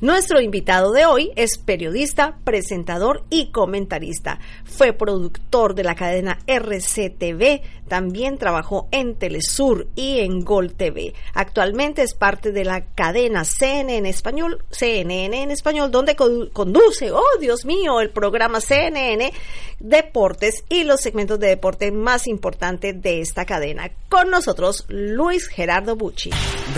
Nuestro invitado de hoy es periodista, presentador y comentarista. Fue productor de la cadena RCTV, también trabajó en Telesur y en Gol TV. Actualmente es parte de la cadena CNN español, CNN en español, donde co- conduce, oh Dios mío, el programa CNN Deportes y los segmentos de deporte más importantes de esta cadena. Con nosotros, Luis Gerardo Bucci.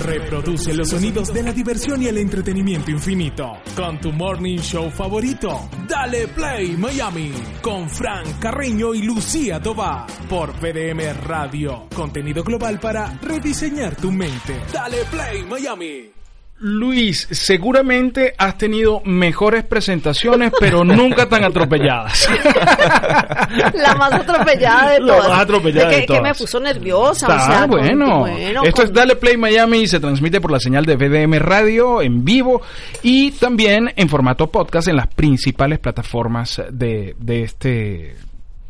Reproduce los sonidos de la diversión y el entretenimiento infinito con tu morning show favorito. Dale Play Miami con Frank Carreño y Lucía Tobar por PDM Radio. Contenido global para rediseñar tu mente. Dale Play Miami. Luis, seguramente has tenido mejores presentaciones, pero nunca tan atropelladas. La más atropellada de La todas. más atropellada que, de que todas. me puso nerviosa. o Está con- bueno. bueno, Esto con- es Dale Play Miami y se transmite por la señal de VDM Radio en vivo y también en formato podcast en las principales plataformas de, de este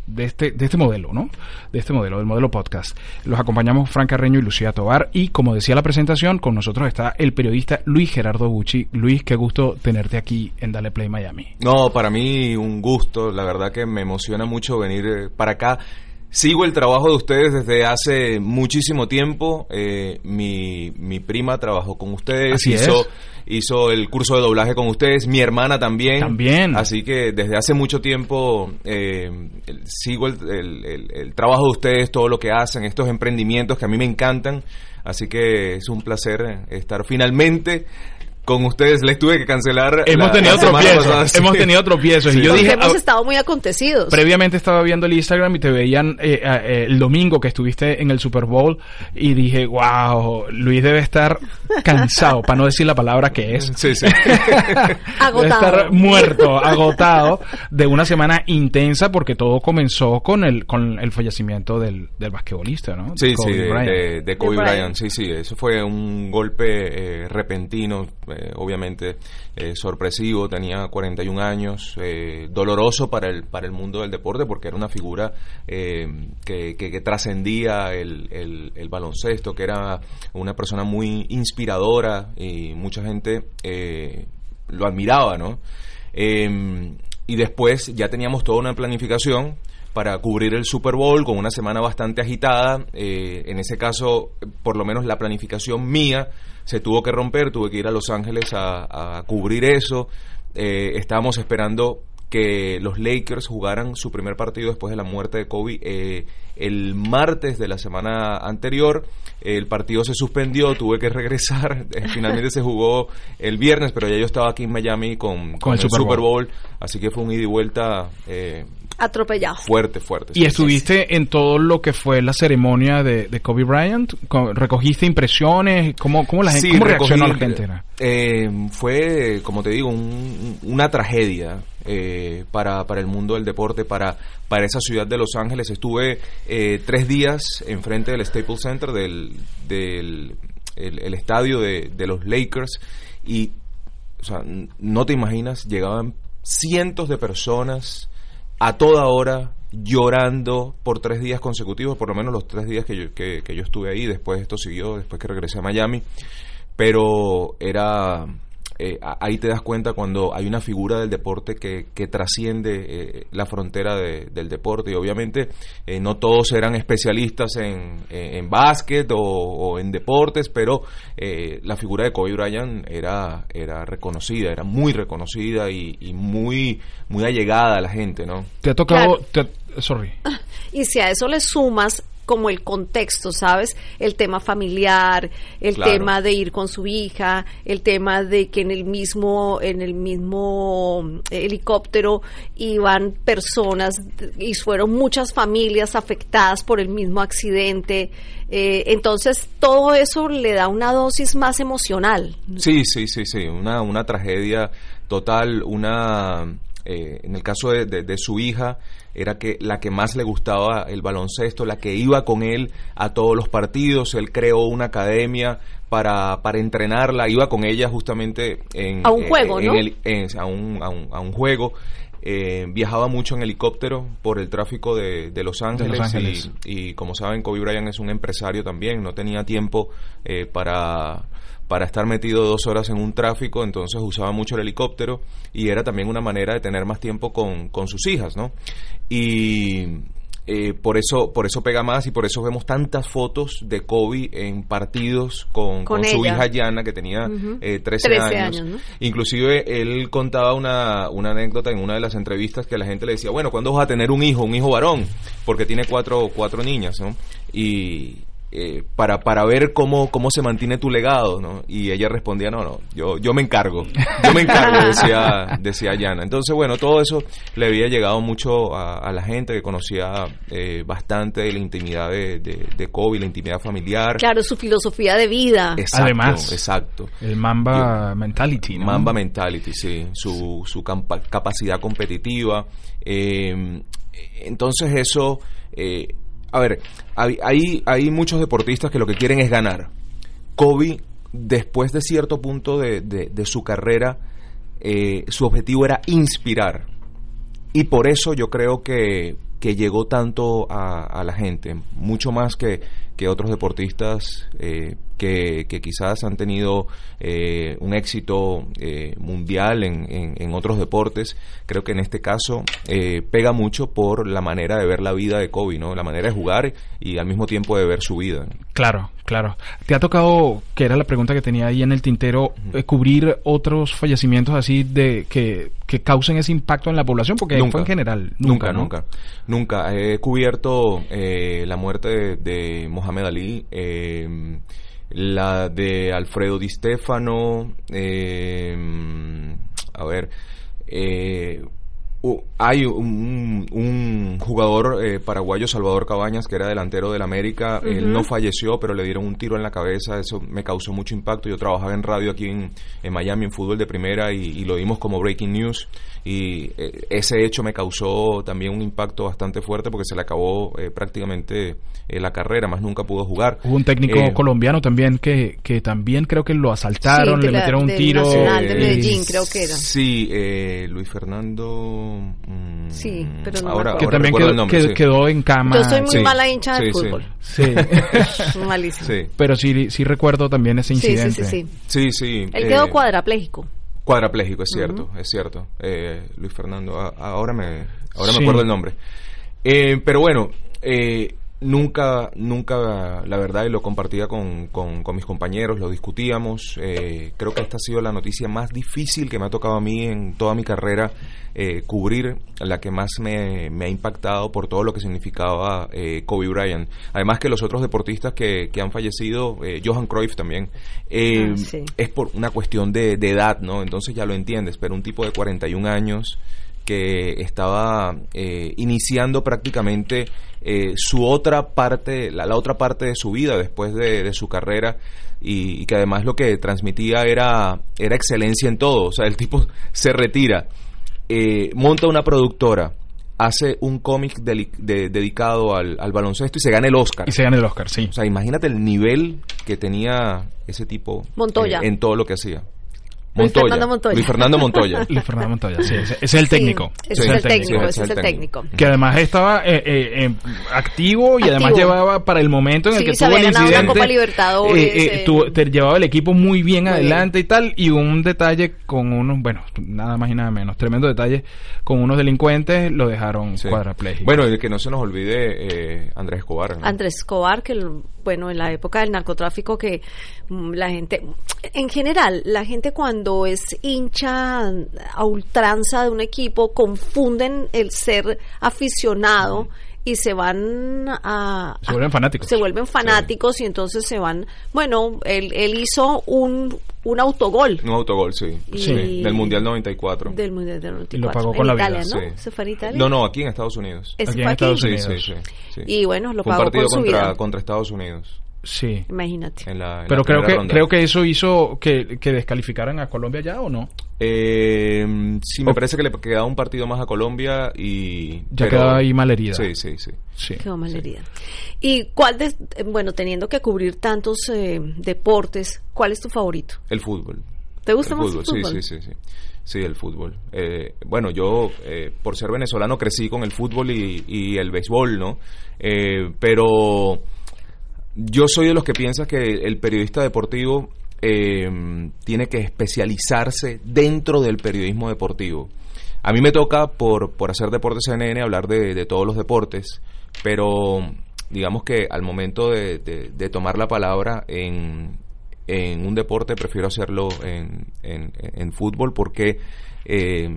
de este, de este modelo, ¿no? De este modelo, del modelo podcast. Los acompañamos Fran Carreño y Lucía Tobar. Y como decía la presentación, con nosotros está el periodista Luis Gerardo Bucci. Luis, qué gusto tenerte aquí en Dale Play Miami. No, para mí un gusto, la verdad que me emociona mucho venir eh, para acá. Sigo el trabajo de ustedes desde hace muchísimo tiempo. Eh, mi, mi prima trabajó con ustedes, Así hizo, es. hizo el curso de doblaje con ustedes, mi hermana también. También. Así que desde hace mucho tiempo eh, sigo el, el- el- el trabajo de ustedes, todo lo que hacen, estos emprendimientos que a mí me encantan. Así que es un placer estar finalmente con ustedes. Les tuve que cancelar. Hemos la- tenido la tropiezos, pasada, sí. hemos tenido tropiezos. Sí. Y yo porque dije, hemos ah, estado muy acontecidos. Previamente estaba viendo el Instagram y te veían eh, eh, el domingo que estuviste en el Super Bowl y dije, wow, Luis debe estar cansado, para no decir la palabra que es. Sí, sí. Debe Agotado. estar muerto, agotado de una semana intensa porque todo comenzó con el con el fallecimiento del, del basquetbolista, ¿no? Sí, Kobe sí, de, Bryant. de- de Kobe Bryant. Bryant. Sí, sí, eso fue un golpe eh, repentino, eh, obviamente eh, sorpresivo. Tenía 41 años, eh, doloroso para el para el mundo del deporte porque era una figura que, que- que trascendía el, el- el baloncesto, que era una persona muy inspiradora y mucha gente lo admiraba, ¿no? Eh, y después ya teníamos toda una planificación para cubrir el Super Bowl con una semana bastante agitada. Eh, en ese caso, por lo menos la planificación mía se tuvo que romper, tuve que ir a Los Ángeles a, a cubrir eso. Eh, estábamos esperando que los Lakers jugaran su primer partido después de la muerte de Kobe eh, el martes de la semana anterior. El partido se suspendió, tuve que regresar. Eh, Finalmente se jugó el viernes, pero ya yo estaba aquí en Miami con, con el Super Super Bowl. Bowl. Así que fue un ida y vuelta eh, Atropellado. fuerte, fuerte. Y sí. estuviste en todo lo que fue la ceremonia de, de Kobe Bryant, Co- recogiste impresiones, cómo, cómo la gente, Sí, cómo reaccionó la gente. eh, fue, como te digo, un- una tragedia eh, para, para el mundo del deporte, para, para esa ciudad de Los Ángeles. Estuve eh, tres días enfrente del Staples Center, del, del el, el estadio de, de los Lakers, y o sea, no te imaginas, llegaban cientos de personas a toda hora llorando por tres días consecutivos, por lo menos los tres días que yo, que, yo estuve ahí, después esto siguió, después que regresé a Miami, pero era... eh, ahí te das cuenta cuando hay una figura del deporte que, que trasciende eh, la frontera de- del deporte y obviamente eh, no todos eran especialistas en, en, en básquet o, o en deportes, pero eh, la figura de Kobe Bryant era, era reconocida, era muy reconocida y, y muy, muy allegada a la gente, ¿no? Te ha tocado, Claro. te- sorry. Y si a eso le sumas como el contexto, ¿sabes? El tema familiar, el Claro. tema de ir con su hija, el tema de que en el mismo en el mismo mm, helicóptero iban personas y fueron muchas familias afectadas por el mismo accidente. Eh, entonces todo eso le da una dosis más emocional. Sí, sí, sí, sí, una, una tragedia total, una, eh, en el caso de, de- de su hija, era que la que más le gustaba el baloncesto, la que iba con él a todos los partidos, él creó una academia para, para entrenarla, iba con ella justamente en, A un juego, en ¿no? el- en- a, un, a, un, a un juego. Eh, viajaba mucho en helicóptero por el tráfico de, de Los Ángeles, Ángeles. Y, y como saben Kobe Bryant es un empresario también, no tenía tiempo eh, para, para estar metido dos horas en un tráfico, entonces usaba mucho el helicóptero y era también una manera de tener más tiempo con, con sus hijas, ¿no? Y eh, por eso por eso pega más y por eso vemos tantas fotos de Kobe en partidos con, Con con su hija Yana que tenía Ujú. eh, 13, 13 años. años, ¿no? Inclusive él contaba una, una anécdota en una de las entrevistas que la gente le decía, bueno, ¿cuándo vas a tener un hijo, un hijo varón? Porque tiene cuatro, cuatro niñas, ¿no? Y eh, para, para ver cómo, cómo se mantiene tu legado, ¿no? Y ella respondía, no, no, yo, yo me encargo, yo me encargo, decía, decía Yana. Entonces, bueno, todo eso le había llegado mucho a, a la gente que conocía eh, bastante de la intimidad de, de, de Kobe, la intimidad familiar. Claro, su filosofía de vida. Exacto, Además. exacto. El Mamba Mentality, ¿no? Mamba Mentality, sí, su, su capacidad competitiva. Eh, entonces eso, eh, a ver, hay, hay, muchos deportistas que lo que quieren es ganar. Kobe, después de cierto punto de, de- su carrera, eh, su objetivo era inspirar. Y por eso yo creo que, que llegó tanto a la gente, mucho más que, que otros deportistas eh, que, que quizás han tenido eh, un éxito eh, mundial en, en- en otros deportes. Creo que en este caso eh, pega mucho por la manera de ver la vida de Kobe, ¿no? La manera de jugar y al mismo tiempo de ver su vida. Claro, claro. ¿Te ha tocado, que era la pregunta que tenía ahí en el tintero, eh, cubrir otros fallecimientos así de que, que causen ese impacto en la población? Porque fue en general. Nunca, ¿no? nunca. Nunca. He cubierto eh, la muerte de, de Mohamed Ali, eh, la de Alfredo Di Stefano, eh, a ver, eh, u- hay un, un jugador eh, paraguayo, Salvador Cabañas, que era delantero del América. Él no falleció, pero le dieron un tiro en la cabeza. Eso me causó mucho impacto. Yo trabajaba en radio aquí en, en Miami, en fútbol de primera, y, y lo dimos como breaking news. Y eh, ese hecho me causó también un impacto bastante fuerte porque se le acabó eh, prácticamente eh, la carrera, más nunca pudo jugar. Hubo un técnico Eh, colombiano también que, que también creo que lo asaltaron, Sí, le la- metieron un tiro. Nacional de eh, Medellín, creo que era. Sí, eh, Luis Fernando. Mm, Sí, pero no me ahora, que ahora también quedó, el nombre, que- sí. quedó en cama. Yo soy muy Sí, mala hincha del sí, sí. fútbol. Sí. Malísimo. Sí, Pero sí, sí recuerdo también ese Sí, sí, incidente. sí, sí. sí, sí. Él eh, quedó cuadrapléjico. Cuadrapléjico, es cierto, es cierto. Eh, Luis Fernando, a- ahora me, ahora Sí. me acuerdo el nombre. Eh, pero bueno, eh, nunca, nunca, la verdad, y lo compartía con, con, con mis compañeros, lo discutíamos. eh, creo que esta ha sido la noticia más difícil que me ha tocado a mí en toda mi carrera eh, cubrir, la que más me, me ha impactado por todo lo que significaba eh, Kobe Bryant. Además que los otros deportistas que, que han fallecido, eh, Johan Cruyff también, eh, Ah, sí. es por una cuestión de, de edad, ¿no? Entonces ya lo entiendes, pero un tipo de 41 años que estaba eh, iniciando prácticamente eh, su otra parte, la, la otra parte de su vida después de, de su carrera y, y que además lo que transmitía era, era excelencia en todo, o sea, el tipo se retira, eh, monta una productora, hace un cómic de- dedicado al, al baloncesto y se gana el Oscar. Y se gana el Oscar, sí. O sea, imagínate el nivel que tenía ese tipo Montoya. eh, en todo lo que hacía. Luis Fernando Montoya. Luis Fernando Montoya. Luis Fernando Montoya, sí. Ese, ese es el técnico. Sí, ese Sí, es el técnico, ese es el técnico. Que además estaba eh, eh, eh, activo y además llevaba para el momento en el Sí, que se tuvo el una incidente. Copa Libertadores, eh, tuvo- te llevaba el equipo muy bien Muy adelante y tal. Y un detalle con unos, bueno, nada más y nada menos, tremendo detalle, con unos delincuentes lo dejaron Sí. cuadrapléjico. Bueno, y que no se nos olvide eh, Andrés Escobar. ¿no? Andrés Escobar, que el- bueno, en la época del narcotráfico que mm, la gente, en general, la gente cuando es hincha a ultranza de un equipo, confunden el ser aficionado y se van a... Se vuelven fanáticos. Se vuelven fanáticos y entonces se van... Bueno, él, él hizo un, un autogol. Un autogol, sí. Y- Sí, Del Mundial 94. Del Mundial del 94. Y lo pagó con en la Italia, vida, ¿no? Sí. ¿Se fue a Italia? No, no, aquí en Estados Unidos. Aquí en aquí. Estados Sí, Unidos. sí, sí, sí. Y bueno, lo Fue un pagó partido con su contra, vida. contra Estados Unidos. Sí. Imagínate. En la, en Pero la creo que ronda. creo que eso hizo que, que descalificaran a Colombia ya o no. Eh, sí, me O- parece que le quedaba un partido más a Colombia y... Ya pero- quedaba ahí malherida. Sí, sí, sí. Sí. Quedó mal herida. ¿Y cuál de, bueno, teniendo que cubrir tantos eh, deportes, cuál es tu favorito? El fútbol. ¿Te gusta el más fútbol? el fútbol? Sí, sí, sí, sí. Sí, el fútbol. Eh, bueno, yo, eh, por ser venezolano, crecí con el fútbol y, y el béisbol, ¿no? Eh, pero yo soy de los que piensa que el periodista deportivo eh, tiene que especializarse dentro del periodismo deportivo. A mí me toca, por, por hacer Deportes CNN, hablar de, de todos los deportes, pero digamos que al momento de, de- tomar la palabra en, en un deporte, prefiero hacerlo en, en- en fútbol porque eh,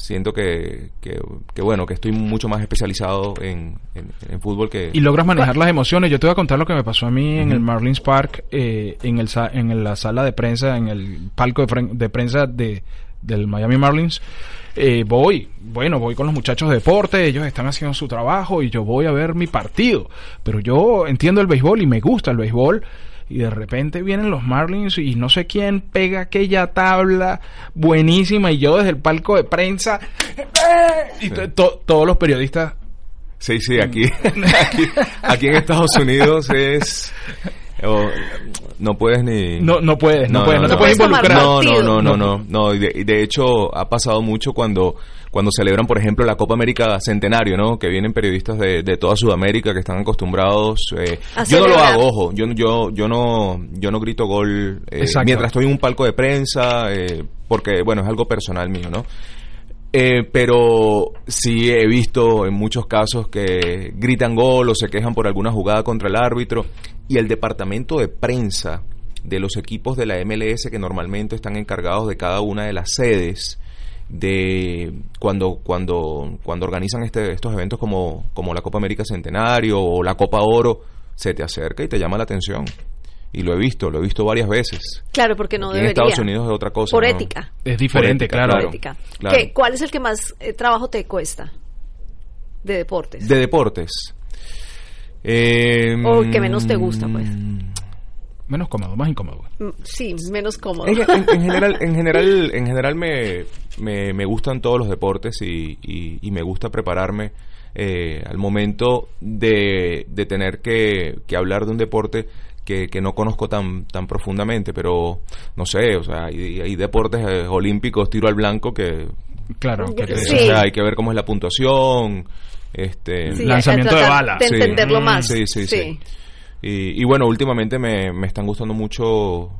siento que, que, que, bueno, que estoy mucho más especializado en, en- en fútbol que... Y logras manejar las emociones. Yo te voy a contar lo que me pasó a mí en el Marlins Park, eh, en, el, en la sala de prensa, en el palco de, de prensa de, del Miami Marlins. Eh, voy, bueno, voy con los muchachos de deporte, ellos están haciendo su trabajo y yo voy a ver mi partido. Pero yo entiendo el béisbol y me gusta el béisbol. Y de repente vienen los Marlins y no sé quién pega aquella tabla buenísima y yo desde el palco de prensa y to- to- todos los periodistas Sí, sí, aquí, aquí, aquí en Estados Unidos es... o- no puedes ni... No, no puedes, no, puedes, no, te no. puedes involucrar. No, no, no, no, no, no. De hecho ha pasado mucho cuando cuando celebran, por ejemplo, la Copa América Centenario, ¿no? Que vienen periodistas de, de toda Sudamérica que están acostumbrados. eh, yo no lo hago, ojo. Yo, yo, yo no, yo no grito gol eh, mientras estoy en un palco de prensa, eh, porque bueno es algo personal mío, ¿no? Eh, pero sí he visto en muchos casos que gritan gol o se quejan por alguna jugada contra el árbitro y el departamento de prensa de los equipos de la MLS que normalmente están encargados de cada una de las sedes de cuando cuando cuando organizan este, estos eventos como, como la Copa América Centenario o la Copa Oro se te acerca y te llama la atención y lo he visto lo he visto varias veces Claro, porque no Aquí en debería. Estados Unidos es otra cosa Por ¿no? ética. Es diferente, Por ética, claro. Ética. claro. ¿Qué- ¿Cuál es el que más eh, trabajo te cuesta de deportes? De deportes. Eh, O el que menos te gusta, pues. Menos cómodo, más incómodo. Mm, Sí, menos cómodo. En, en- en general, en general, en general me, me, me gustan todos los deportes y, y- y me gusta prepararme eh, al momento de, de tener que, que hablar de un deporte que, que no conozco tan, tan profundamente, pero no sé, o sea, hay, hay deportes eh, olímpicos, tiro al blanco, que Claro. que te- Sí. o sea, hay que ver cómo es la puntuación, este, Sí, Lanzamiento de tratar bala. De Sí. entenderlo Mm, más. sí, sí, sí. Y, y bueno, últimamente me, me están gustando mucho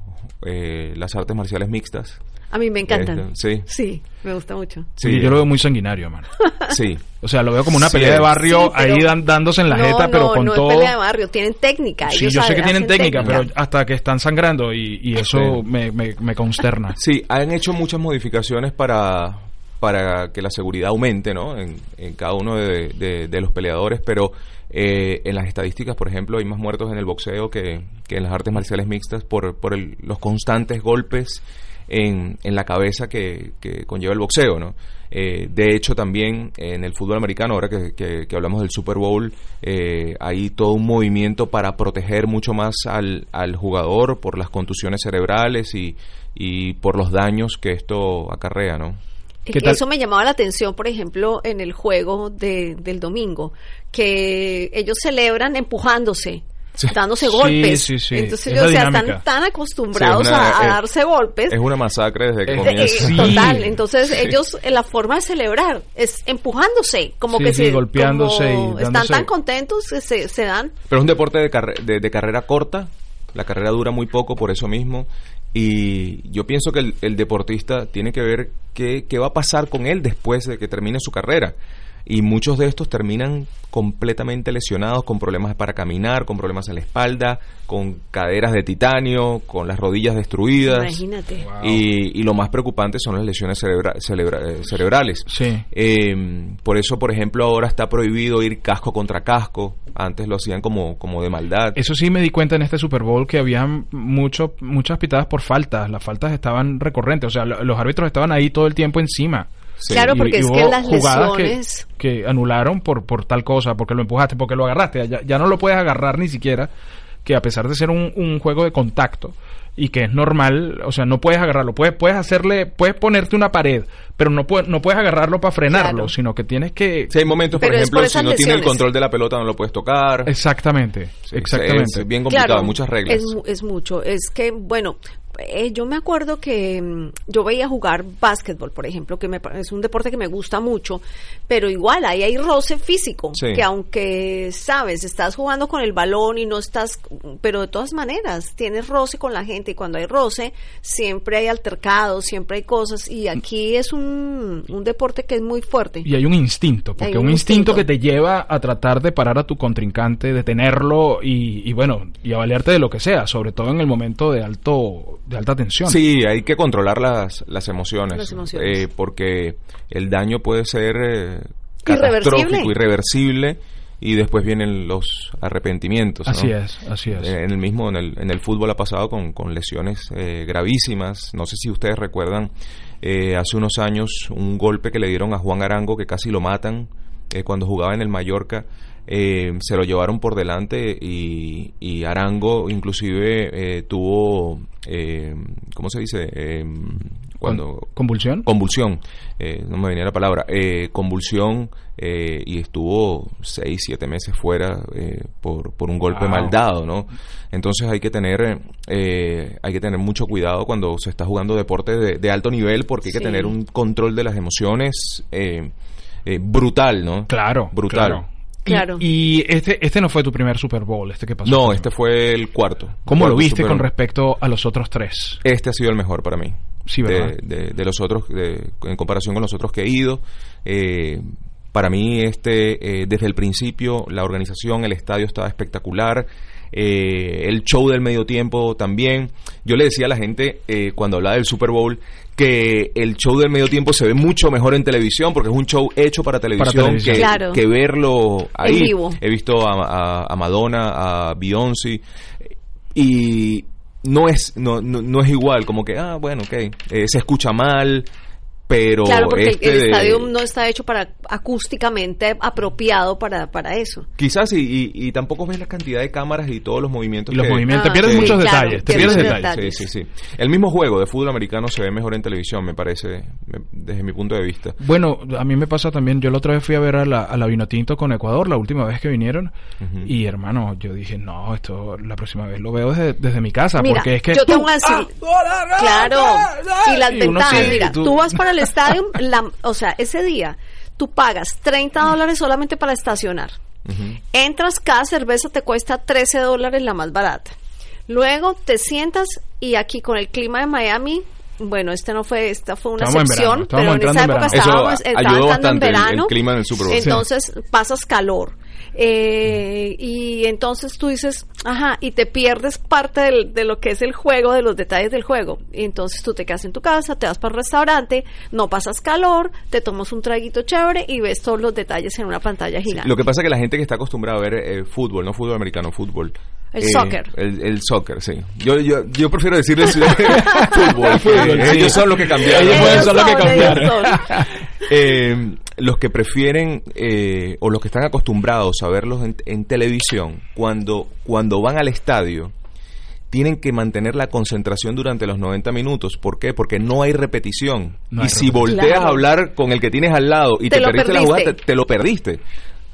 eh, las artes marciales mixtas. A mí me encantan. Este, sí. Sí, me gusta mucho. Sí, yo lo veo muy sanguinario, hermano. Sí. O sea, lo veo como una Sí, pelea de barrio Sí, ahí dan- dándose en la no, jeta, pero no, con no todo. es pelea de barrio, tienen técnica. Sí, yo sé que tienen hacen técnica, pero hasta que están sangrando y, y eso Sí. me, me, me consterna. Sí, han hecho muchas modificaciones para, para que la seguridad aumente, ¿no? En, en cada uno de, de- de los peleadores, pero eh, en las estadísticas, por ejemplo, hay más muertos en el boxeo que, que en las artes marciales mixtas por, por el- los constantes golpes en, en la cabeza que, que conlleva el boxeo, ¿no? Eh, de hecho, también en el fútbol americano, ahora que, que- hablamos del Super Bowl, eh, hay todo un movimiento para proteger mucho más al, al jugador por las contusiones cerebrales y, y por los daños que esto acarrea, ¿no? Es ¿Qué que tal? Eso me llamaba la atención, por ejemplo, en el juego de, del domingo, que ellos celebran empujándose. Sí. dándose golpes. sí, sí. Entonces, o sea, están tan acostumbrados una- a, a es- darse golpes. Es una masacre desde que Eh, Eh, comienza. Sí. Total, entonces ellos, eh, la forma de celebrar es empujándose, como Sí, que sí, se, golpeándose como y están tan contentos que se, se dan. Pero es un deporte de, carre- de, de carrera corta, la carrera dura muy poco por eso mismo, y yo pienso que el, el deportista tiene que ver qué, qué va a pasar con él después de que termine su carrera. Y muchos de estos terminan completamente lesionados, con problemas para caminar, con problemas en la espalda, con caderas de titanio, con las rodillas destruidas. Imagínate. Y, y lo más preocupante son las lesiones cerebra- cerebrales. Sí. Eh, por eso, por ejemplo, ahora está prohibido ir casco contra casco. Antes lo hacían como, como de maldad. Eso sí me di cuenta en este Super Bowl que había mucho, muchas pitadas por faltas. Las faltas estaban recurrentes. O sea, lo- los árbitros estaban ahí todo el tiempo encima. Sí. Claro, porque y es que las jugadas que- lesiones... Que, anularon por, por tal cosa, porque lo empujaste, porque lo agarraste. Ya, ya no lo puedes agarrar ni siquiera, que a pesar de ser un, un juego de contacto y que es normal, o sea, no puedes agarrarlo. Puedes, puedes hacerle, puedes ponerte una pared, pero no, puedes no puedes agarrarlo para frenarlo, Claro. sino que tienes que... Sí, hay momentos, por Pero ejemplo, por si no tiene el control de la pelota no lo puedes tocar. Exactamente, exactamente. Es bien complicado, Claro, muchas reglas. Es mucho. Es que, bueno, eh, yo me acuerdo que mm, yo veía jugar básquetbol, por ejemplo, que me, es un deporte que me gusta mucho, pero igual ahí hay roce físico, Sí. que aunque, sabes, estás jugando con el balón y no estás, pero de todas maneras, tienes roce con la gente y cuando hay roce, siempre hay altercados, siempre hay cosas y aquí es un, un deporte que es muy fuerte. Y hay un instinto, porque Hay un un instinto, instinto. que te lleva a tratar de parar a tu contrincante, detenerlo y, y bueno, y a valerte de lo que sea, sobre todo en el momento de alto de alta tensión. Sí, hay que controlar las, las emociones. Las emociones. eh, porque el daño puede ser eh, Irreversible. catastrófico, irreversible, y después vienen los arrepentimientos. ¿no? Así es, así es. Eh, En el mismo, en el, en el fútbol ha pasado con, con lesiones eh, gravísimas. No sé si ustedes recuerdan eh, hace unos años un golpe que le dieron a Juan Arango que casi lo matan eh, cuando jugaba en el Mallorca. Eh, se lo llevaron por delante y, y Arango inclusive eh, tuvo, eh, ¿cómo se dice? Eh, cuando Con- ¿Convulsión? convulsión, eh, no me venía la palabra, eh, convulsión eh, y estuvo seis, siete meses fuera eh, por, por un golpe Wow. mal dado, ¿no? Entonces hay que tener eh, hay que tener mucho cuidado cuando se está jugando deporte de, de alto nivel porque hay que Sí. tener un control de las emociones eh, eh, brutal, ¿no? Claro, Brutal. claro. Y- Claro. Y, este, este no fue tu primer Super Bowl, este que pasó. No, este fue el cuarto. ¿Cómo lo viste Super con Bowl. respecto a los otros tres? Este ha sido el mejor para mí. Sí, de, ¿verdad? de- de los otros, de- en comparación con los otros que he ido. Eh, para mí, este, eh, desde el principio, la organización, el estadio estaba espectacular. Eh, el show del medio tiempo también. Yo le decía a la gente eh, cuando hablaba del Super Bowl que el show del medio tiempo se ve mucho mejor en televisión porque es un show hecho para televisión, televisión. Que, Claro. que verlo ahí. En vivo. He visto a, a- a Madonna, a Beyoncé y no es no, no, no es igual como que ah bueno ok eh, se escucha mal pero Claro, porque el- este el, de- estadio no está hecho para acústicamente apropiado para, para eso. quizás y, y, y tampoco ves la cantidad de cámaras y todos los movimientos Y los que- movimientos, Ah, te pierdes sí, muchos claro, detalles, te pierdes detalles. detalles. Sí, sí, sí. El mismo juego de fútbol americano se ve mejor en televisión, me parece, me- desde mi punto de vista. Bueno, a mí me pasa también, yo la otra vez fui a ver a la, a la Vinotinto con Ecuador, la última vez que vinieron, Ujú. y hermano, yo dije, no, esto la próxima vez lo veo desde, desde mi casa, Mira, porque es que... yo te voy a decir- Claro, y las Y uno ventajas, mira, tú- tú... vas para el estadio, la- o sea, ese día tú pagas 30 dólares solamente para estacionar. Entras, cada cerveza te cuesta 13 dólares la más barata. Luego te sientas y aquí con el clima de Miami, bueno, este no fue, esta fue una Estábamos en excepción, verano, pero en esa en época verano. estábamos, ayudó en bastante el- el verano. clima Super Bowl. Entonces pasas calor. Eh, y entonces tú dices, ajá, y te pierdes parte del- de lo que es el juego, de los detalles del juego. Y entonces tú te quedas en tu casa, te vas para el restaurante, no pasas calor, te tomas un traguito chévere y ves todos los detalles en una pantalla gigante. Lo que pasa es que la gente que está acostumbrada a ver eh, fútbol, no fútbol americano, fútbol. El eh, soccer. El, el soccer, sí. Yo, yo, yo prefiero decirles fútbol. Fútbol, que sí. Ellos son los que cambiaron. Ellos Ellos son los que cambiaron. Eh, los que prefieren eh, o los que están acostumbrados a verlos en, en televisión, cuando, cuando van al estadio, tienen que mantener la concentración durante los 90 minutos. ¿Por qué? Porque no hay repetición. No y si repetición. volteas Claro. a hablar con el que tienes al lado y Te te, perdiste la jugada, te lo perdiste.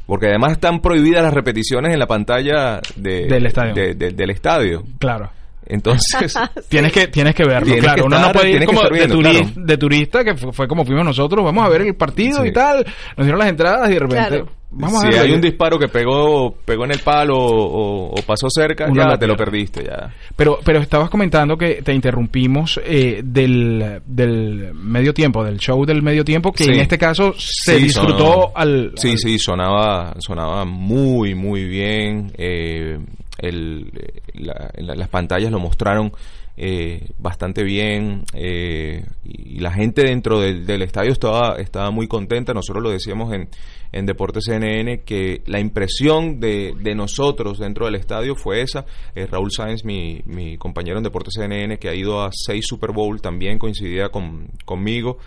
Porque además están prohibidas las repeticiones en la pantalla de- Del estadio. de- de- del estadio. Claro. Entonces, Tienes que, tienes que verlo, Tienes claro. que Uno no puede ir como de, viendo, claro. de turista, que fue, fue como fuimos nosotros, vamos a ver el partido Sí. y tal. Nos dieron las entradas y de repente Claro. Vamos si a hay un disparo que pegó pegó en el palo o, o pasó cerca, ya te lo perdiste ya. Pero, pero estabas comentando que te interrumpimos eh, del, del medio tiempo, del show del medio tiempo, que Sí. en este caso se Sí, disfrutó sonó- al, Sí, al- sí, sonaba, sonaba muy, muy bien. eh, el, eh, la- la- las pantallas lo mostraron eh, bastante bien eh, y, la gente dentro del, del estadio estaba, estaba muy contenta. Nosotros lo decíamos en, en Deportes CNN que la impresión de, de nosotros dentro del estadio fue esa. Eh, Raúl Sáenz, mi, mi compañero en Deportes CNN, que ha ido a seis Super Bowl, también coincidía con, conmigo.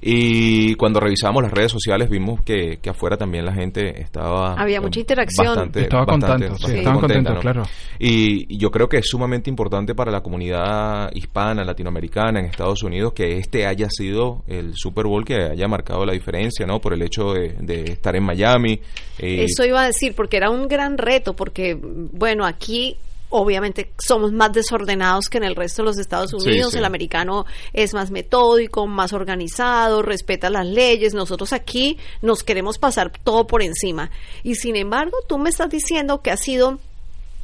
Y cuando revisamos las redes sociales vimos que, que afuera también la gente estaba... Había eh, mucha interacción. Bastante, Estaba bastante- contento, sí, bastante estaban contenta, contentos, claro. Y, y yo creo que es sumamente importante para la comunidad hispana, latinoamericana, en Estados Unidos, que este haya sido el Super Bowl que haya marcado la diferencia, ¿no? Por el hecho de, de estar en Miami. eh, Eso iba a decir, porque era un gran reto, porque, bueno, aquí obviamente somos más desordenados que en el resto de los Estados Unidos. sí. El americano es más metódico, más organizado, respeta las leyes. Nosotros aquí nos queremos pasar todo por encima. Y sin embargo, tú me estás diciendo que ha sido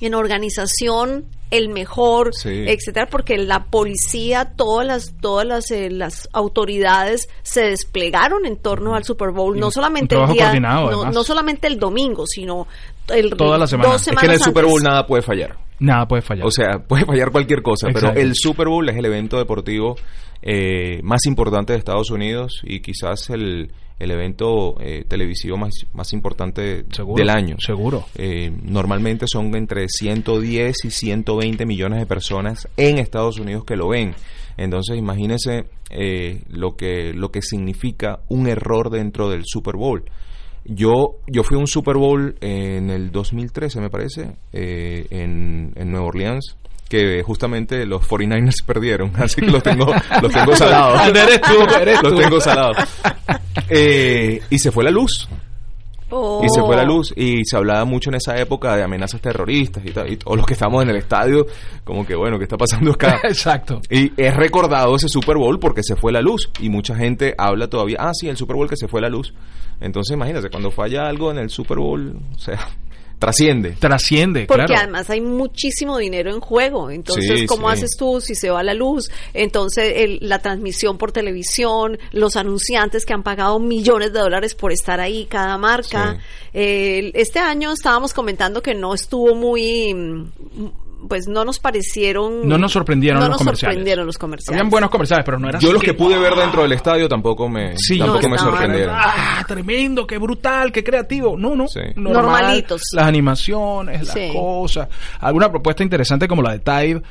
en organización el mejor, Sí. etcétera, porque la policía, todas las, todas las, eh, las autoridades se desplegaron en torno al Super Bowl, Y no solamente el día, no, no solamente el domingo, sino el Toda la semana. dos es que en semanas el Super. Bowl nada puede fallar. Nada puede fallar. O sea, puede fallar cualquier cosa, Exacto. pero el Super Bowl es el evento deportivo eh, más importante de Estados Unidos y quizás el, el evento eh, televisivo más, más importante Seguro, del año. seguro. Eh, normalmente son entre 110 y 120 millones de personas en Estados Unidos que lo ven. Entonces, imagínense eh, lo que lo que significa un error dentro del Super Bowl. Yo yo fui a un Super Bowl en el 2013, me parece, eh, en, en Nueva Orleans que justamente los 49ers perdieron, así que los tengo los tengo salados. Eres tú, eres los tengo salados. Eh, y se fue la luz. Oh. Y se fue la luz y se hablaba mucho en esa época de amenazas terroristas y tal, y todos los que estamos en el estadio, como que bueno, ¿qué está pasando acá? Exacto. Y es recordado ese Super Bowl porque se fue la luz y mucha gente habla todavía, ah, sí, el Super Bowl que se fue la luz. Entonces imagínate, cuando falla algo en el Super Bowl, o sea, trasciende. Trasciende, Porque claro. además hay muchísimo dinero en juego. Entonces, Sí, ¿cómo sí. haces tú si se va la luz? Entonces, el- la transmisión por televisión, los anunciantes que han pagado millones de dólares por estar ahí, cada marca. Sí. Eh, este año estábamos comentando que no estuvo muy... Pues no nos parecieron... No nos sorprendieron no los nos comerciales. sorprendieron los comerciales. Habían buenos comerciales, pero no era Yo los que pude ver dentro del estadio tampoco me, Sí, tampoco no me sorprendieron. Ah, tremendo, qué brutal, qué creativo. No, no. Sí. normal, Normalitos. Las animaciones, las Sí. cosas. Alguna propuesta interesante como la de Tide,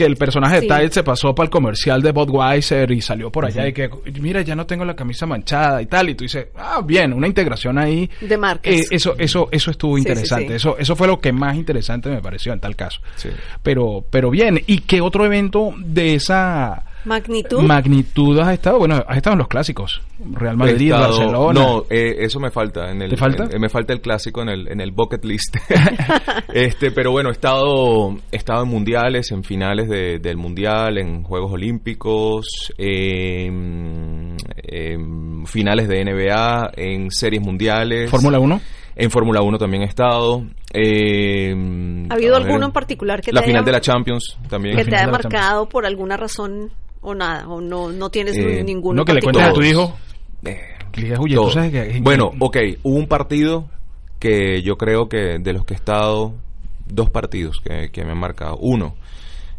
que el personaje Sí. de Tide se pasó para el comercial de Budweiser y salió por allá y que, mira, ya no tengo la camisa manchada y tal. Y tú dices, ah, bien, una integración ahí. De marcas. Eh, eso, eso, eso estuvo Sí, sí, interesante. sí. Eso, eso fue lo que más interesante me pareció en tal caso. Sí. Pero, pero bien. ¿Y qué otro evento de esa Magnitud. magnitud has estado? Bueno, has estado en los clásicos. Real Madrid, estado- Barcelona. No, eh, eso me falta. En el, ¿Te falta? en- me falta el clásico en el, en el bucket list. este, pero bueno, he estado, he estado en mundiales, en finales de- del mundial, en Juegos Olímpicos, en, en finales de NBA, en series mundiales. Fórmula 1. En Fórmula 1 también he estado. eh, ¿Ha habido a ver, alguno en particular que La te final haya- de la Champions también. que te haya marcado por alguna razón o nada? ¿O no, no tienes Eh, ninguno No, que le cuentes a tu hijo. Eh, Que le digas, oye, tú sabes que... Bueno, ok, hubo un partido que yo creo que de los que he estado, dos partidos que, que me han marcado. Uno,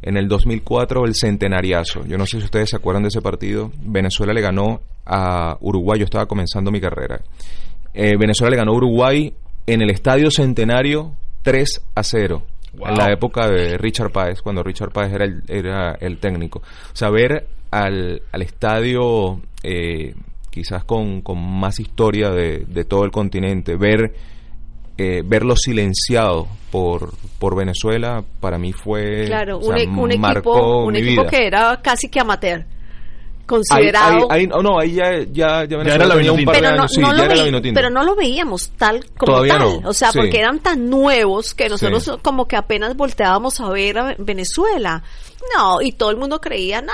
en el 2004, el centenariazo. Yo no sé si ustedes se acuerdan de ese partido. Venezuela le ganó a Uruguay, yo estaba comenzando mi carrera. Eh, Venezuela le ganó a Uruguay en el Estadio Centenario 3 a 0. Wow. En la época de Richard Páez, cuando Richard Páez era el, era el técnico. O sea, ver al, al estadio eh, quizás con, con más historia de, de todo el continente, ver eh, verlo silenciado por, por Venezuela, para mí fue... Claro, o sea, un, e- un marcó equipo, un equipo vida. que era casi que amateur, considerado. ahí- ahí- oh, no, ahí ya, ya, ya Venezuela era la un Vinotinto. pero no, sí, lo pero no lo veíamos tal como Todavía tal. no, O sea, sí. porque eran tan nuevos que nosotros Sí. como que apenas volteábamos a ver a Venezuela. No, y todo el mundo creía, nah,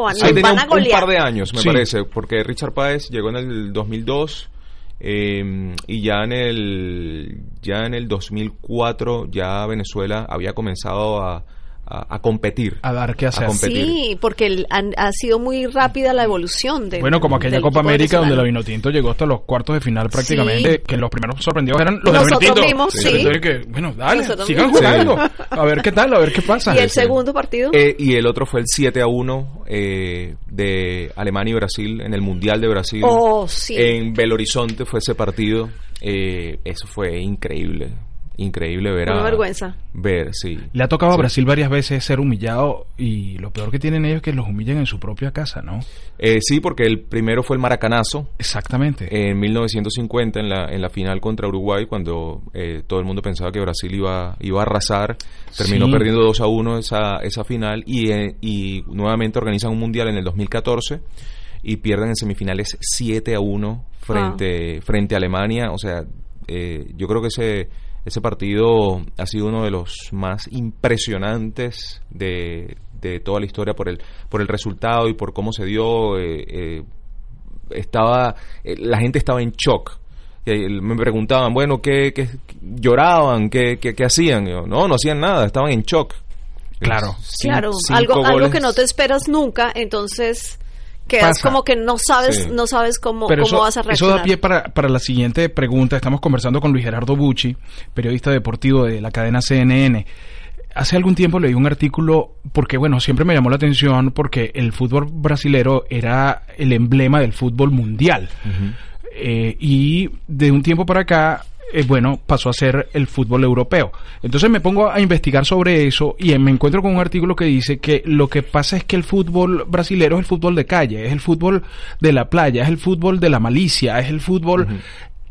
van, Ahí nos tenía van un, a un golear. par de años, me Sí. parece, porque Richard Páez llegó en el 2002, Eh, y ya en el ya en el 2004 ya Venezuela había comenzado a, a, a competir. A dar qué hacer. A competir. Sí, porque el- han- ha sido muy rápida la evolución de Bueno, como aquella del Copa América donde la. Vinotinto llegó hasta los cuartos de final prácticamente, Sí. que los primeros sorprendidos eran los de Nosotros Vinotinto. mismos, sí. Entonces, que, bueno, dale, Nosotros sigan mismos. jugando. A ver qué tal, a ver qué pasa. ¿Y el segundo partido? Eh, y el otro fue el 7 a 1 eh, de Alemania y Brasil en el Mundial de Brasil. Oh, sí. En Belo Horizonte fue ese partido. Eh, eso fue increíble. Increíble ver a... Una vergüenza. Ver, sí. Le ha tocado a. Brasil varias veces ser humillado y lo peor que tienen ellos es que los humillan en su propia casa, ¿no? Eh, sí, porque el primero fue el Maracanazo. Exactamente. En 1950, en la, en la final contra Uruguay, cuando eh, todo el mundo pensaba que Brasil iba, iba a arrasar, terminó Sí. perdiendo 2 a 1 esa, esa final y, eh, y nuevamente organizan un mundial en el 2014 y pierden en semifinales 7 a 1 frente, frente a Alemania. O sea, eh, yo creo que ese, ese partido ha sido uno de los más impresionantes de, de toda la historia por el, por el resultado y por cómo se dio. eh, eh, estaba eh, la gente estaba en shock me preguntaban bueno qué, qué- lloraban qué, qué, qué hacían yo, no no hacían nada estaban en shock Claro. Claro, cinco algo, algo que no te esperas nunca, entonces quedas Pasa. como que no sabes, Sí. no sabes cómo, Pero cómo eso, vas a eso reaccionar. da pie para, para la siguiente pregunta. Estamos conversando con Luis Gerardo Bucci, periodista deportivo de la cadena CNN. Hace algún tiempo leí un artículo porque, bueno, siempre me llamó la atención porque el fútbol brasilero era el emblema del fútbol mundial. Eh, y de un tiempo para acá, eh, bueno, pasó a ser el fútbol europeo. Entonces me pongo a investigar sobre eso y me encuentro con un artículo que dice que lo que pasa es que el fútbol brasilero es el fútbol de calle, es el fútbol de la playa, es el fútbol de la malicia, es el fútbol...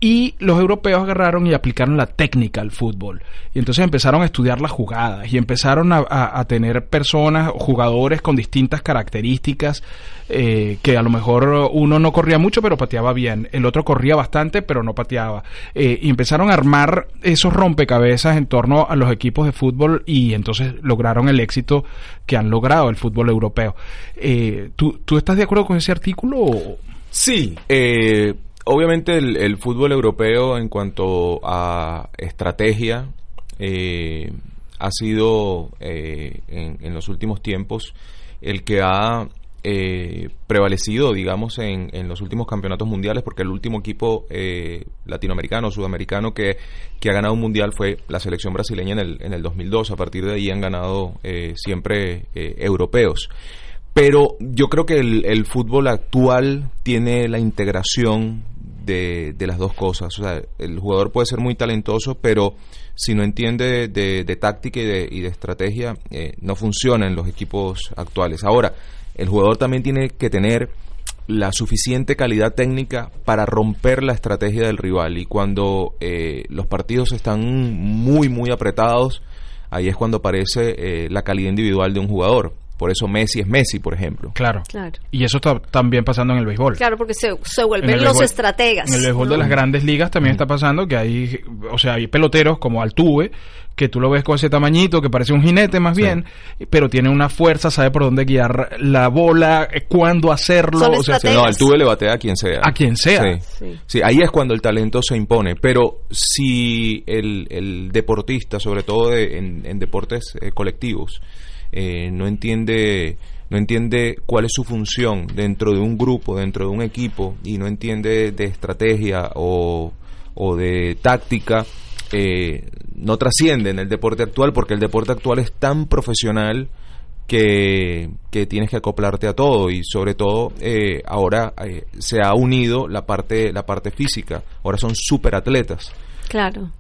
Y los europeos agarraron y aplicaron la técnica al fútbol. Y entonces empezaron a estudiar las jugadas y empezaron a, a- tener personas, jugadores con distintas características, eh, que a lo mejor uno no corría mucho pero pateaba bien, el otro corría bastante pero no pateaba. Eh, y empezaron a armar esos rompecabezas en torno a los equipos de fútbol y entonces lograron el éxito que han logrado el fútbol europeo. Eh, ¿tú, ¿Tú estás de acuerdo con ese artículo? sí eh, obviamente el, el fútbol europeo en cuanto a estrategia eh, ha sido eh, en, en los últimos tiempos el que ha eh, prevalecido, digamos, en, en los últimos campeonatos mundiales, porque el último equipo eh, latinoamericano, sudamericano que, que ha ganado un mundial fue la selección brasileña en el, en el 2002. A partir de ahí han ganado siempre europeos. Pero yo creo que el, el fútbol actual tiene la integración de, de las dos cosas. O sea, el jugador puede ser muy talentoso, pero si no entiende de, de táctica y de, y de estrategia, eh, no funciona en los equipos actuales. Ahora, el jugador también tiene que tener la suficiente calidad técnica para romper la estrategia del rival. Y cuando eh, los partidos están muy, muy apretados, ahí es cuando aparece eh, la calidad individual de un jugador. Por eso Messi es Messi, por ejemplo. Claro. Claro. Y eso está también pasando en el béisbol. Claro, porque se, se En vuelven el los béisbol- estrategas. En el béisbol ¿no? de las grandes ligas también está pasando que hay, o sea, hay peloteros como Altuve, que tú lo ves con ese tamañito, que parece un jinete más Sí. bien, pero tiene una fuerza, sabe por dónde guiar la bola, cuándo hacerlo, Son o sea. No, Altuve le batea a quien sea. A quien sea. Sí. Sí. Sí, ahí es cuando el talento se impone. Pero si el, el deportista, sobre todo de- en, en deportes eh, colectivos, eh, no entiende no entiende cuál es su función dentro de un grupo, dentro de un equipo, y no entiende de estrategia o, o de táctica, eh, no trasciende en el deporte actual, porque el deporte actual es tan profesional que, que tienes que acoplarte a todo y sobre todo eh, ahora eh, se ha unido la parte la parte física ahora son super atletas Claro.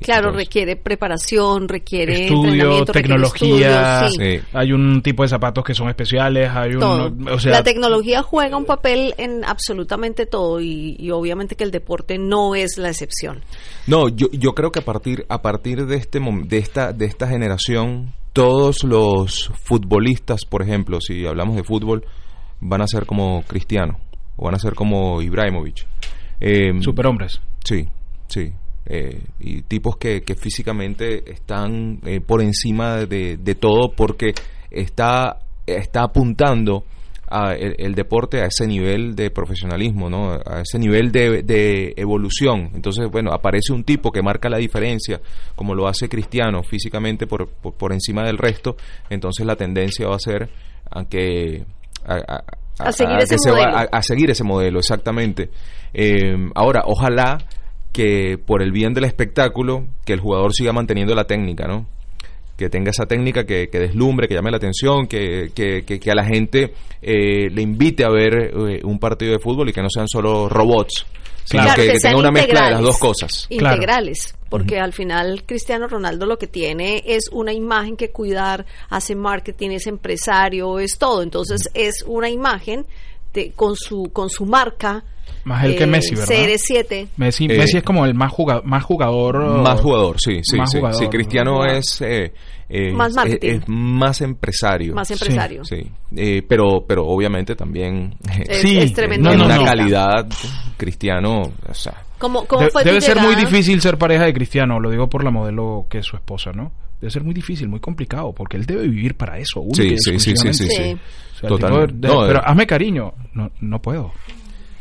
Claro, Entonces, requiere preparación, requiere estudio, entrenamiento, requiere tecnología, estudio, sí. Sí. hay un tipo de zapatos que son especiales, hay un, o sea, la tecnología juega un papel en absolutamente todo y, y obviamente que el deporte no es la excepción. no yo, yo creo que a partir a partir de este de esta de esta generación todos los futbolistas por ejemplo si hablamos de fútbol van a ser como Cristiano o van a ser como Ibrahimovic Eh, superhombres. Sí, sí. Eh, y tipos que, que físicamente están eh, por encima de, de todo porque está, está apuntando a el, el deporte a ese nivel de profesionalismo, ¿no? A ese nivel de, de evolución. Entonces, bueno, aparece un tipo que marca la diferencia, como lo hace Cristiano físicamente por, por, por encima del resto, entonces la tendencia va a ser a que... a- a- A seguir ese se va- modelo. a- a seguir ese modelo, exactamente. Eh, ahora, ojalá que por el bien del espectáculo, que el jugador siga manteniendo la técnica, ¿no? Que tenga esa técnica que, que deslumbre, que llame la atención, que, que, que- que a la gente eh, le invite a ver eh, un partido de fútbol y que no sean solo robots, sino Claro, que, tenga una mezcla de las dos cosas. Claro. Integrales, porque al final Cristiano Ronaldo lo que tiene es una imagen que cuidar, hace marketing, es empresario, es todo. Entonces es una imagen de, con su con su marca. Más él que Messi, ¿verdad? CR7. Messi, Eh, Messi es como el más jugador, más jugador. Más jugador, sí, sí, Más sí. jugador. Sí, Cristiano Wow. es, eh, eh, Más es- es más empresario. Más empresario. Sí, eh, pero, pero obviamente también eh, Es, Sí, es tremendo. no, en no, una no. calidad cristiano, o sea, ¿Cómo, cómo fue debe ser muy difícil ser pareja de Cristiano, lo digo por la modelo que es su esposa, ¿no? Debe ser muy difícil, muy complicado, porque él debe vivir para eso. única Sí, sí, sí, sí, sí, Sí. sí. O sea, el Total. de- No, pero eh. hazme cariño. No, no puedo.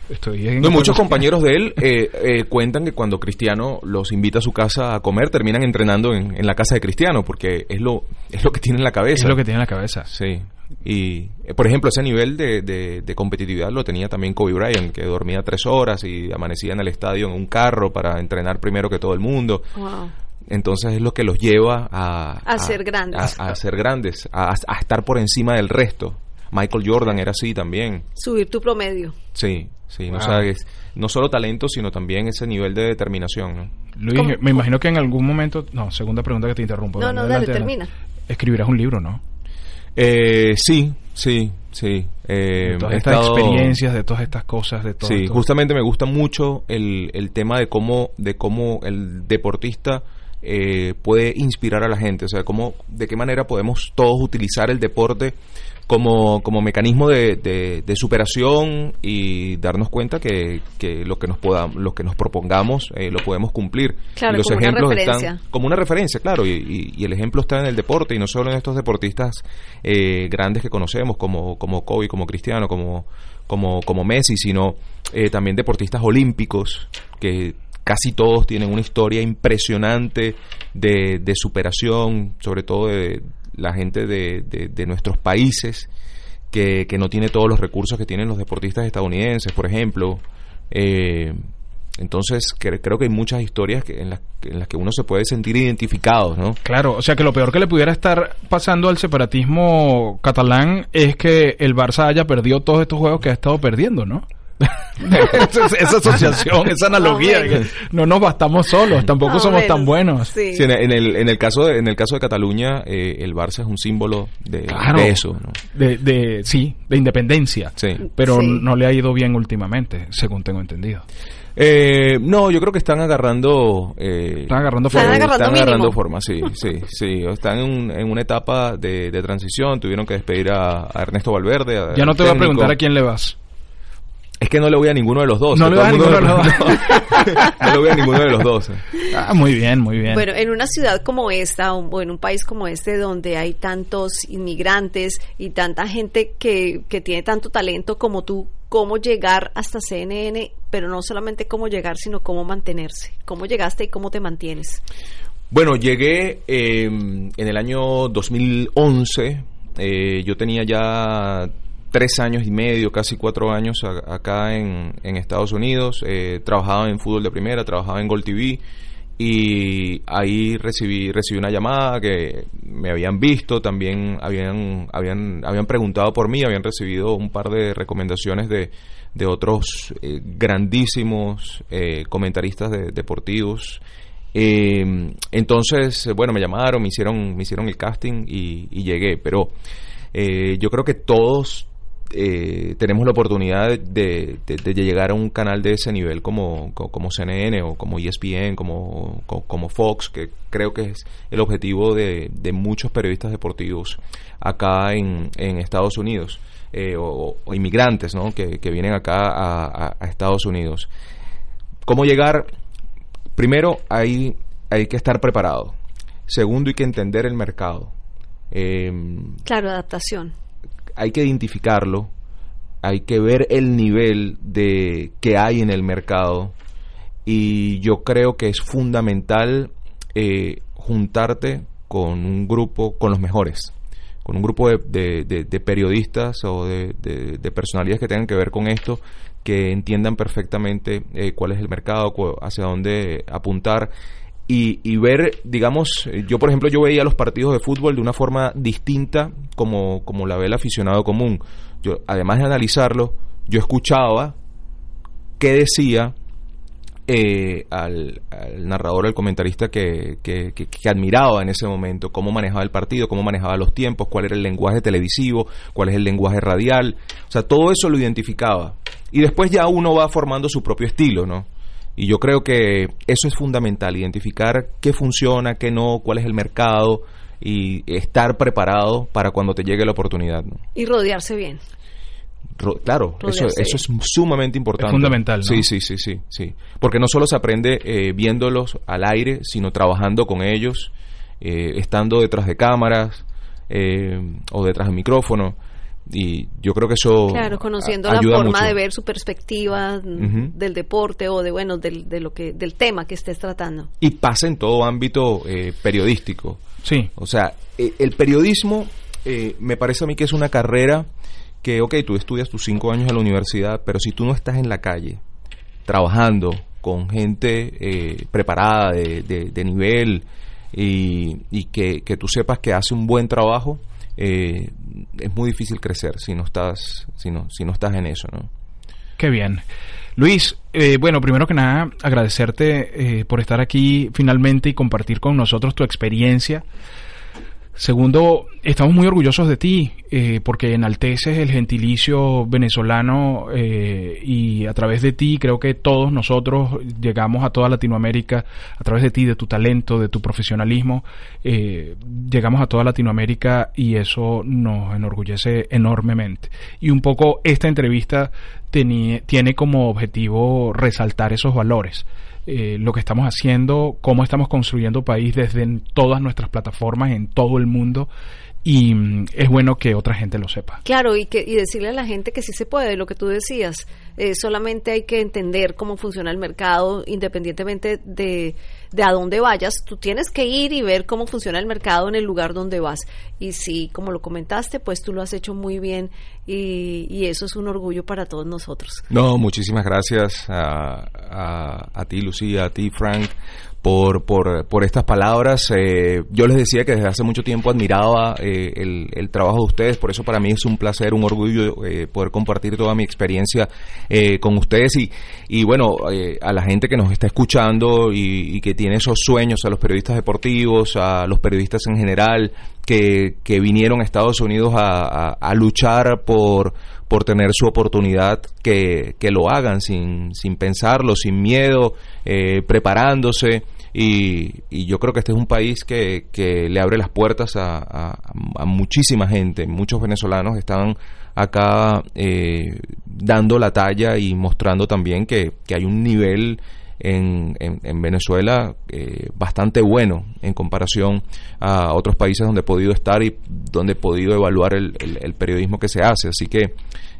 Estoy en No, muchos compañeros de él eh, eh, cuentan que cuando Cristiano los invita a su casa a comer, terminan entrenando en, en la casa de Cristiano, porque es lo, es lo que tiene en la cabeza. Es lo que tiene en la cabeza. Sí. Y, eh, por ejemplo, ese nivel de, de- de competitividad lo tenía también Kobe Bryant, que dormía tres horas y amanecía en el estadio en un carro para entrenar primero que todo el mundo. Wow. Entonces es lo que los lleva a... A ser grandes. A, a ser grandes, a, a estar por encima del resto. Michael Jordan era así también. Subir tu promedio. Sí, sí. No, Wow. sabes, no solo talento, sino también ese nivel de determinación. ¿no? Luis, ¿Cómo? me imagino que en algún momento... No, segunda pregunta que te interrumpo. No, no, dale, termina. Escribirás un libro, ¿no? Eh, sí, sí, sí. Eh, de todas estas estado- experiencias, de todas estas cosas, de todo Sí, esto. justamente me gusta mucho el, el tema de cómo, de cómo el deportista eh, puede inspirar a la gente, o sea, cómo, de qué manera podemos todos utilizar el deporte como, como mecanismo de, de- de superación y darnos cuenta que, que lo que nos podamos, lo que nos propongamos eh, lo podemos cumplir. Claro, y los como una ejemplos referencia. están como una referencia, claro, y, y- y el ejemplo está en el deporte y no solo en estos deportistas eh, grandes que conocemos como como Kobe, como Cristiano, como como como Messi, sino eh, también deportistas olímpicos que casi todos tienen una historia impresionante de, de superación, sobre todo de la gente de, de- nuestros países que, que no tiene todos los recursos que tienen los deportistas estadounidenses, por ejemplo. Eh, entonces, cre- creo que hay muchas historias que, en, las, en las que uno se puede sentir identificado, ¿no? Claro, o sea que lo peor que le pudiera estar pasando al separatismo catalán es que el Barça haya perdido todos estos juegos que ha estado perdiendo, ¿no? esa, esa asociación, esa analogía, que no nos bastamos solos, tampoco somos menos. tan buenos. Sí. Sí, en, el, en el caso de, en el caso de Cataluña, eh, el Barça es un símbolo de, Claro. de eso, ¿no? De, de, sí, de independencia. Sí. Pero Sí. no le ha ido bien últimamente, según tengo entendido. Eh, no, yo creo que están agarrando... eh, Están agarrando Están forma. agarrando están agarrando forma, sí, sí, sí. Están en, un- en una etapa de, de transición, tuvieron que despedir a, a Ernesto Valverde. a- Ya no te voy a preguntar a quién le vas. Es que no le voy a ninguno de los dos. No le vas a ninguno de los me- no le voy a ninguno de los dos. Ah, muy bien, muy bien. Bueno, en una ciudad como esta, o en un país como este, donde hay tantos inmigrantes y tanta gente que, que tiene tanto talento como tú, ¿cómo llegar hasta CNN? Pero no solamente cómo llegar, sino cómo mantenerse. ¿Cómo llegaste y cómo te mantienes? Bueno, llegué eh, en el año 2011. eh, yo tenía ya tres años y medio, casi cuatro años acá en, Estados Unidos. eh, trabajaba en fútbol de primera, trabajaba en Gol TV. Y ahí recibí, recibí una llamada que me habían visto, también habían, habían, habían preguntado por mí, habían recibido un par de recomendaciones de, de otros eh, grandísimos eh, comentaristas de- deportivos. Eh, entonces, bueno, me llamaron, me hicieron, me hicieron el casting y, y llegué, pero eh, yo creo que todos eh, tenemos la oportunidad de, llegar a un canal de ese nivel como, co- como CNN o como ESPN, como, co- como Fox, que creo que es el objetivo de, de muchos periodistas deportivos acá en, en Estados Unidos, eh, o, inmigrantes ¿no? que, vienen acá a, Estados Unidos. ¿Cómo llegar? Primero, hay, hay que estar preparado. Segundo, hay que entender el mercado. Em, Claro, adaptación. Hay que identificarlo hay que ver el nivel de que hay en el mercado y yo creo que es fundamental eh, juntarte con un grupo, con los mejores, con un grupo de, de, periodistas o de, personalidades que tengan que ver con esto, que entiendan perfectamente eh, cuál es el mercado, hacia dónde apuntar y, y, ver, digamos, yo por ejemplo yo veía los partidos de fútbol de una forma distinta como, como la ve el aficionado común. Yo, además de analizarlo, yo escuchaba qué decía eh, al, narrador, al comentarista que, que, admiraba en ese momento, cómo manejaba el partido, cómo manejaba los tiempos, cuál era el lenguaje televisivo, cuál es el lenguaje radial, o sea, todo eso lo identificaba. Y después ya uno va formando su propio estilo, ¿no? Y yo creo que eso es fundamental, identificar qué funciona, qué no, cuál es el mercado y estar preparado para cuando te llegue la oportunidad. ¿no? Y rodearse bien claro, eso, eso es sumamente importante. Es fundamental. ¿no? Sí, sí, sí, sí, sí. Porque no solo se aprende eh, viéndolos al aire, sino trabajando con ellos, eh, estando detrás de cámaras eh, o detrás de micrófono. Y yo creo que eso. Claro, conociendo la forma de ver su perspectiva del deporte o de, bueno, del, de lo que, del tema que estés tratando. Y pasa en todo ámbito periodístico. Sí. O sea, el periodismo me parece a mí que es una carrera que, ok, tú estudias tus cinco años en la universidad, pero si tú no estás en la calle trabajando con gente eh, preparada de, de, nivel y, y que, que, tú sepas que hace un buen trabajo, eh, es muy difícil crecer si no estás, si no, si no estás en eso, ¿no? Qué bien. Luis, eh, bueno, primero que nada, agradecerte por estar aquí finalmente y compartir con nosotros tu experiencia. Segundo, estamos muy orgullosos de ti eh, porque enalteces el gentilicio venezolano eh, y a través de ti creo que todos nosotros llegamos a toda Latinoamérica, a través de ti, de tu talento, de tu profesionalismo, eh, llegamos a toda Latinoamérica y eso nos enorgullece enormemente. Y un poco esta entrevista tiene como objetivo resaltar esos valores. Eh, lo que estamos haciendo, cómo estamos construyendo país desde todas nuestras plataformas en todo el mundo y mm, es bueno que otra gente lo sepa. Claro, y, que, y decirle a la gente que sí se puede, lo que tú decías, eh, solamente hay que entender cómo funciona el mercado independientemente de, de, a dónde vayas, tú tienes que ir y ver cómo funciona el mercado en el lugar donde vas. Y sí, como lo comentaste, pues tú lo has hecho muy bien y, eso es un orgullo para todos nosotros. No, muchísimas gracias a, a ti, Lucía, a ti, Frank por, por, por estas palabras. Eh, yo les decía que desde hace mucho tiempo admiraba eh, el, el, trabajo de ustedes, por eso para mí es un placer, un orgullo eh, poder compartir toda mi experiencia con ustedes y, y bueno, a la gente que nos está escuchando y, que tiene esos sueños, a los periodistas deportivos, a los periodistas en general, que, vinieron a Estados Unidos a luchar por por tener su oportunidad, que, que lo hagan sin, sin pensarlo, sin miedo, eh, preparándose. Y, y, yo creo que este es un país que, que le abre las puertas a, a, muchísima gente. Muchos venezolanos están acá eh, dando la talla y mostrando también que, que hay un nivel en, en, Venezuela eh, bastante bueno en comparación a otros países donde he podido estar y donde he podido evaluar el, el periodismo que se hace. Así que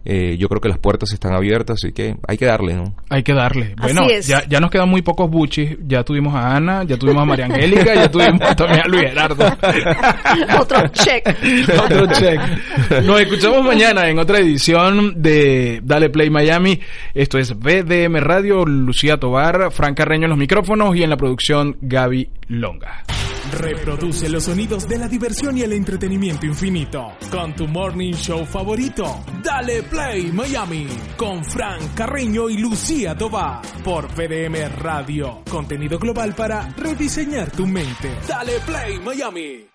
eh, yo creo que las puertas están abiertas, así que hay que darle, ¿no? Hay que darle. Bueno, ya, ya nos quedan muy pocos buchis. Ya tuvimos a Ana, ya tuvimos a María Angélica, ya tuvimos también a Luis Gerardo. Otro check. Otro check. Nos escuchamos mañana en otra edición de Dale Play Miami. Esto es BDM Radio, Lucía Tobar, Frank Carreño en los micrófonos y en la producción Gaby Longa. Reproduce los sonidos de la diversión y el entretenimiento infinito con tu morning show favorito. Dale Play Miami con Frank Carreño y Lucía Tobar por PDM Radio. Contenido global para rediseñar tu mente. Dale Play Miami.